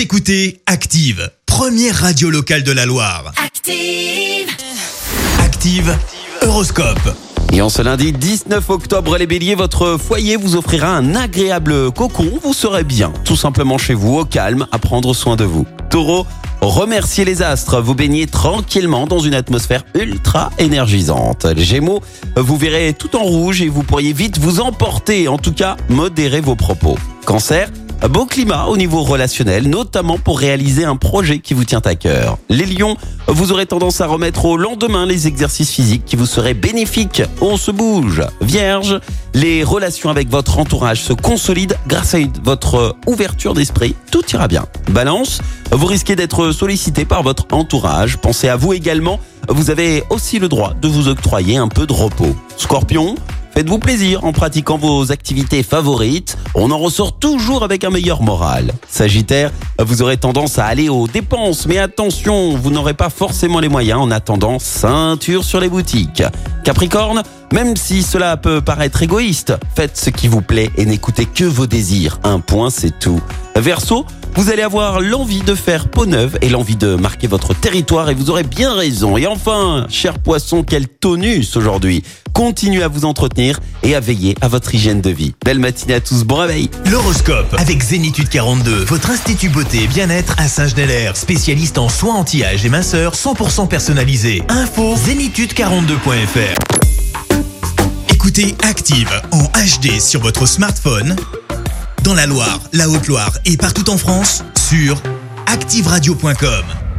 Vous écoutez Active, première radio locale de la Loire. Active. Active, Horoscope. Et en ce lundi 19 octobre, les béliers, votre foyer vous offrira un agréable cocon. Vous serez bien, tout simplement chez vous, au calme, à prendre soin de vous. Taureau, remerciez les astres. Vous baignez tranquillement dans une atmosphère ultra énergisante. Les Gémeaux, vous verrez tout en rouge et vous pourriez vite vous emporter. En tout cas, modérez vos propos. Cancer, Beau climat au niveau relationnel, notamment pour réaliser un projet qui vous tient à cœur. Les lions, vous aurez tendance à remettre au lendemain les exercices physiques qui vous seraient bénéfiques. On se bouge. Vierge, les relations avec votre entourage se consolident grâce à votre ouverture d'esprit. Tout ira bien. Balance, vous risquez d'être sollicité par votre entourage. Pensez à vous également. Vous avez aussi le droit de vous octroyer un peu de repos. Scorpion, Faites-vous plaisir en pratiquant vos activités favorites. On en ressort toujours avec un meilleur moral. Sagittaire, vous aurez tendance à aller aux dépenses, mais attention, vous n'aurez pas forcément les moyens en attendant ceinture sur les boutiques. Capricorne, même si cela peut paraître égoïste, faites ce qui vous plaît et n'écoutez que vos désirs. Un point, c'est tout. Verseau, vous allez avoir l'envie de faire peau neuve et l'envie de marquer votre territoire et vous aurez bien raison. Et enfin, cher poisson, quel tonus aujourd'hui. Continuez à vous entretenir et à veiller à votre hygiène de vie. Belle matinée à tous, bon réveil. L'horoscope avec Zénitude 42, votre institut beauté et bien-être à Saint-Genélaire, spécialiste en soins anti-âge et minceur 100% personnalisé. Info zénitude42.fr. Écoutez Active en HD sur votre smartphone, dans la Loire, la Haute-Loire et partout en France, sur activeradio.com.